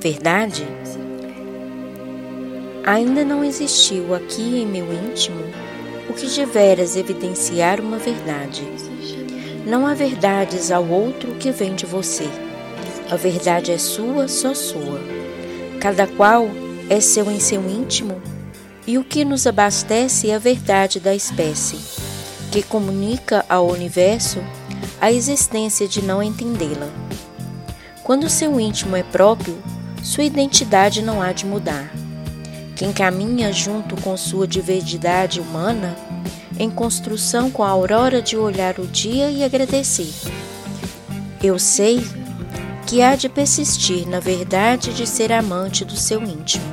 verdade? Ainda não existiu aqui em meu íntimo o que deveras evidenciar uma verdade. Não há verdades ao outro que vem de você. A verdade é sua, só sua. Cada qual é seu em seu íntimo, e o que nos abastece é a verdade da espécie, que comunica ao universo a existência de não entendê-la. Quando seu íntimo é próprio, sua identidade não há de mudar. Quem caminha junto com sua diversidade humana, em construção com a aurora de olhar o dia e agradecer. Eu sei que há de persistir na verdade de ser amante do seu íntimo.